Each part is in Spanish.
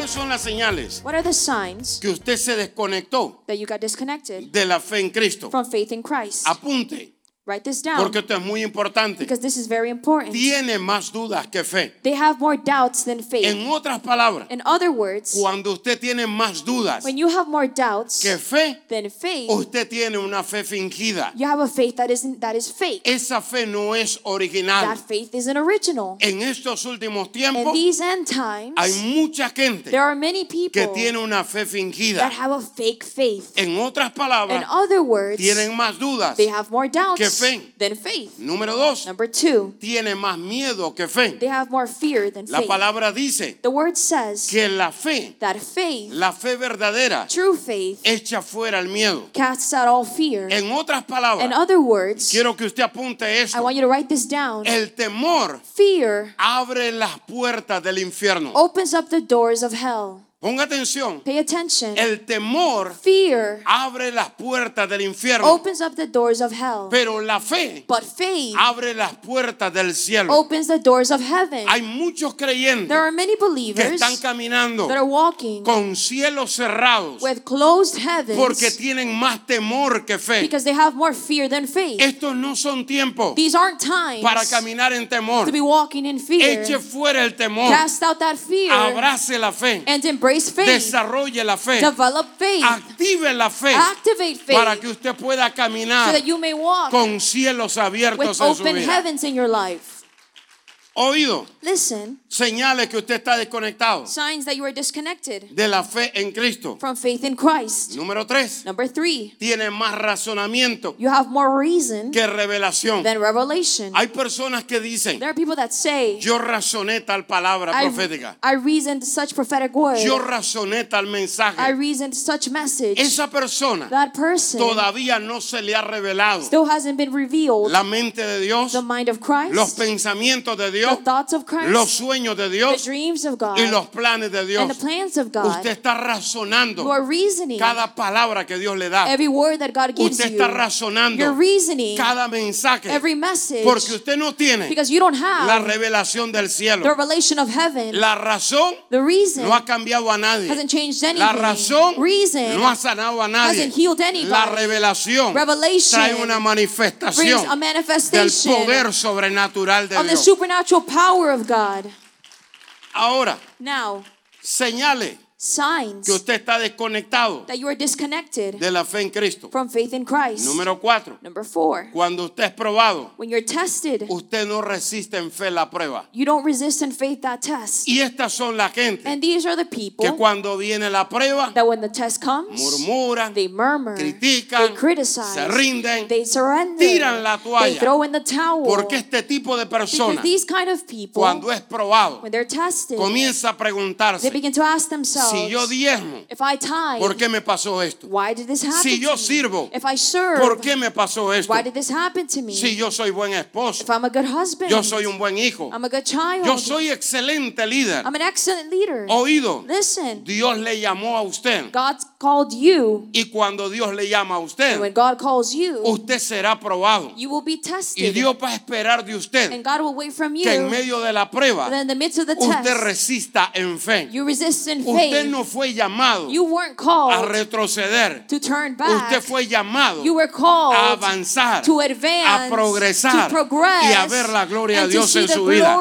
¿Cuáles son las señales What are the signs que usted se desconectó that you got disconnected de la fe en Cristo? from faith in Christ? Apunte, Write this down porque esto es muy importante. because this is very important. Tiene más dudas que fe. They have more doubts than faith. En otras palabras, In other words, cuando usted tiene más dudas when you have more doubts que fe, than faith, usted tiene una fe fingida. you have a faith that isn't that is fake. Esa fe no es original. That faith isn't original. En estos últimos In tiempos these end times, hay mucha gente there are many que people tiene una fe that fingida. have a fake faith. En otras In palabras, other words, tienen más dudas they have more que doubts fe. than faith. Número dos, Number two, tiene más miedo que fe. they have more fear than La faith. palabra dice The word says que la fe, that faith, la fe verdadera, true faith, echa fuera el miedo. casts out all fear. En otras In palabras, other words, quiero que usted apunte I esto. want you to write this down. El temor Fear abre las puertas del infierno. opens up the doors of hell. Ponga atención. Pay attention. El temor Fear abre las puertas del infierno. opens up the doors of hell. Pero la fe But faith abre las puertas del cielo. opens the doors of heaven. Hay muchos creyentes There are many que believers están caminando that are walking con cielos cerrados with closed heavens porque tienen más temor que fe. because they have more fear than faith. Estos no son tiempos These aren't times para caminar en temor. to be walking in fear. Eche fuera el temor. Cast out that fear Abrace la fe. and embrace faith. Desarrolle la fe. Develop faith. Active la fe Activate faith para que usted pueda so caminar that you may walk con cielos with abiertos en su open vida. heavens in your life. Oído, Listen, señales que usted está desconectado signs that you are disconnected de la fe en Cristo. from faith in Christ. Número tres, Number three, tiene más razonamiento you have more reason que revelación. than revelation. Hay personas que dicen, There are people that say, yo razoné tal palabra I, profética. I reasoned such prophetic word. Yo razoné tal I mensaje. reasoned such message. Esa persona That person todavía no se le ha revelado still hasn't been revealed. la mente de Dios, The mind of Christ, los pensamientos de the Dios, thoughts of Christ, los sueños de the Dios dreams of God, y los planes de and the Dios. plans of God. Usted está razonando cada palabra que Dios le da. every word that God gives Usted you. está razonando cada mensaje every message porque usted no tiene because you don't la revelación del the cielo. revelation of heaven. La razón The reason no ha cambiado a nadie. La razón Reason no ha sanado a nadie. hasn't healed anybody. La revelación Revelation trae una manifestación a del manifestation poder sobrenatural de Dios. Supernatural power of God. Ahora, Now, señale signs que usted está desconectado that you are disconnected de la fe en Cristo. from faith in Christ. Número cuatro, Number four, cuando usted es probado, when you're tested, usted no resiste en fe la prueba. you don't resist in faith that test. Y estas son la gente And these are the people que cuando viene la prueba, that when the test comes, murmuran, they murmur, critican, they criticize, se rinden, they surrender, tiran la they toalla. throw in the towel. Porque este tipo de because personas, these kind of people, cuando es probado, when they're tested, comienza a they preguntarse, begin to ask themselves, si yo diezmo, if I tithe, ¿por qué me pasó esto? Si yo sirvo, If I serve, ¿Por qué me pasó esto? why did this happen to me? Si yo soy buen esposo, if I'm a good husband, yo soy un buen hijo, I'm a good child, yo soy excelente líder. I'm an excellent leader. Oído, Listen, Dios le llamó a usted. God called you, Y cuando Dios le llama a usted, when God calls you, usted será probado. you will be Y Dios va a esperar de usted and God will wait from you. que en medio de la prueba usted resista en fe. you resist in Usted no fue llamado You weren't a retroceder. to turn Usted fue llamado You were a avanzar, to a progresar y a ver la gloria de Dios en su vida.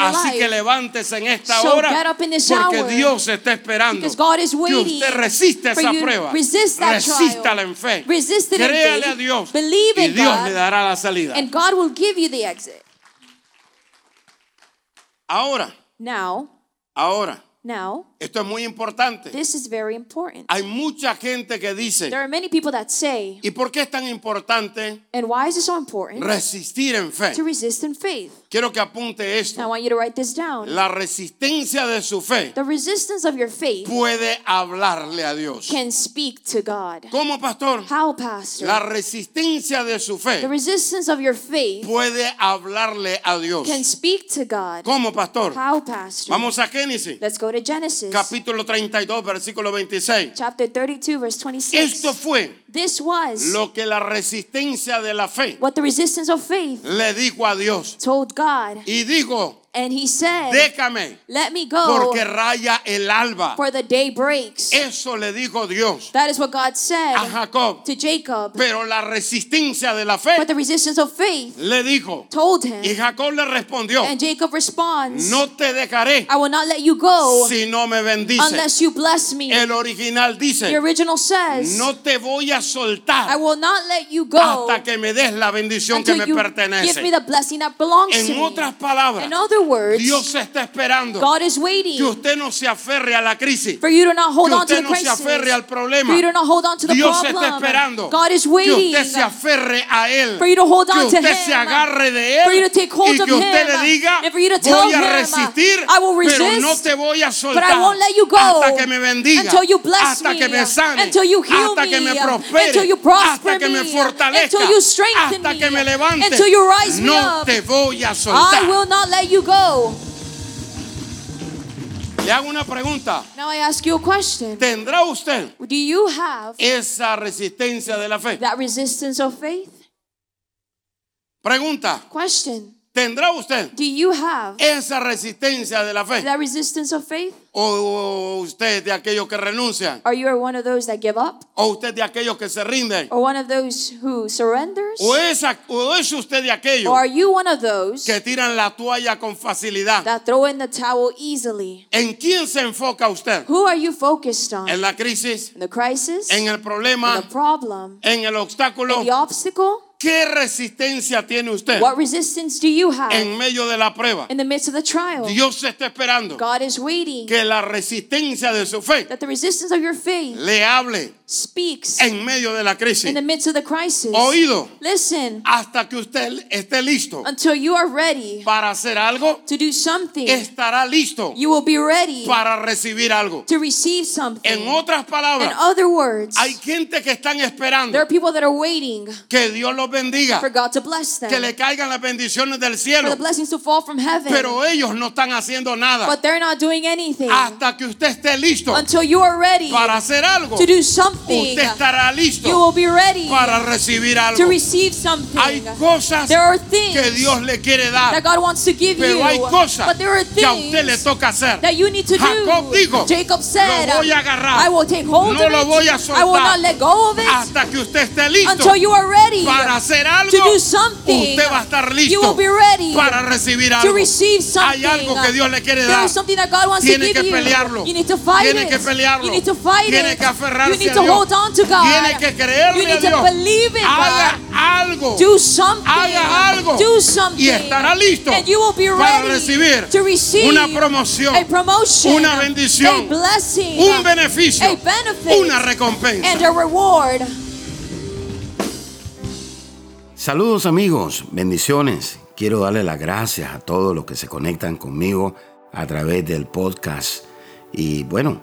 Así que levántese en esta hora porque Dios está esperando que usted resista esa prueba. Resístala en fe. Créale a Dios y Dios le dará la salida. and God will give you the exit. Ahora, ahora, Now, esto es muy importante. this is very important. Hay mucha gente que dice, There are many people that say, ¿y por qué es tan importante and why is it so important resistir en fe? to resist in faith? Quiero que apunte Now, I esto. want you to write this down. La resistencia de su fe The resistance of your faith puede hablarle a Dios. can speak to God. ¿Cómo, pastor? How, Pastor? La resistencia de su The fe resistance of your faith puede hablarle a Dios. can speak to God. ¿Cómo, pastor? How, Pastor? Vamos a Génesis, Let's go to Genesis capítulo 32, versículo 26. chapter 32, verse 26. Esto fue This was lo que la resistencia de la fe what the resistance of faith le dijo a Dios. told God. Y dijo, And he said, déjame, Let me go porque raya el alba. for the day breaks. Eso le dijo Dios That is what God said a Jacob. to Jacob. Pero la resistencia de la fe But the resistance of faith le dijo. told him. Y Jacob le respondió, And Jacob responds, no te dejaré I will not let you go si no me bendice. unless you bless me. El original The dice, original says, no te voy a I soltar will not let you go hasta que me des la bendición que me you give me pertenece. the blessing that belongs to En me. otras palabras, In other words, Dios está esperando God is que waiting usted no se aferre a la crisis. for you to not hold Que on to usted the no se crisis. aferre al problema. For you to not hold on to the Dios problem. está esperando God is que waiting usted se aferre a Él. for you to hold on que to usted Him. se agarre de Él. for you to take hold y of que usted Him. le diga, and for you to tell voy a Him, resistir, I will resist, pero no te voy a but soltar. I won't let you go hasta que me bendiga. until you bless hasta me, que me sane. until you heal hasta me, que me prospere. until you prosper hasta que me me, fortalezca. until you strengthen hasta me, que me levante. until you rise me no up. te voy a soltar. I will not let you go. Le hago una pregunta. Now I ask you a question. ¿Tendrá usted Do you have esa resistencia de la fe? that resistance of faith? Pregunta. Question. ¿Tendrá usted Do you have esa resistencia de la fe? that resistance of faith? ¿O usted de aquellos que renuncian? Are you one of those that give up? ¿O usted de aquellos que se rinden? Or one of those who surrenders? ¿O es, o es usted de aquellos are you one of those que tiran la toalla con facilidad? that throw in the towel easily? ¿En quién se enfoca usted? Who are you focused on? ¿En la crisis? In the crisis? ¿En el In problema? the problem? ¿En el obstáculo? The obstacle? ¿Qué resistencia tiene usted What resistance do you have en medio de la prueba? in the midst of the trial? Dios está esperando God is waiting que la resistencia de su fe that the resistance of your faith le hable speaks en medio de la crisis. in the midst of the crisis. Oído, Listen, hasta que usted esté listo until you are ready para hacer algo, to do something, estará listo you will be ready para recibir algo. to receive something. En otras In palabras, other words, hay gente que están esperando there are people that are waiting que Dios los bendiga, for God to bless them, que le caigan las bendiciones del for cielo, the blessings to fall from heaven, pero ellos no están haciendo nada but they're not doing anything hasta que usted esté listo until you are ready para hacer algo. to do something. Usted estará You listo will be ready para recibir to algo. receive something. Hay cosas There are things que Dios le quiere that dar, God wants to give pero you, hay cosas but there are que a usted le things toca hacer. that you need to Jacob do. dijo, Jacob said, "Lo voy a agarrar. I will take hold No of lo it. voy a I will soltar not let go of it hasta que usted esté listo until you are ready para hacer algo. to do something. Usted va a estar You will listo be ready para recibir to algo. receive something. Hay algo que Dios le quiere There dar. is something that God wants Tiene to que give pelearlo. you. You need to fight Tiene it. que pelearlo. You need to fight Tiene it. que aferrarse you need to Dios. hold on to God. Tiene que creerle you need a Dios. to believe in Haga God. algo. Do something. Haga algo. Do something. Y estará listo And you will be para ready recibir to receive una promoción, a promotion, una bendición, a blessing, un beneficio, a benefit, una recompensa. and a reward. Saludos amigos, bendiciones. Quiero darle las gracias a todos los que se conectan conmigo a través del podcast. Y bueno,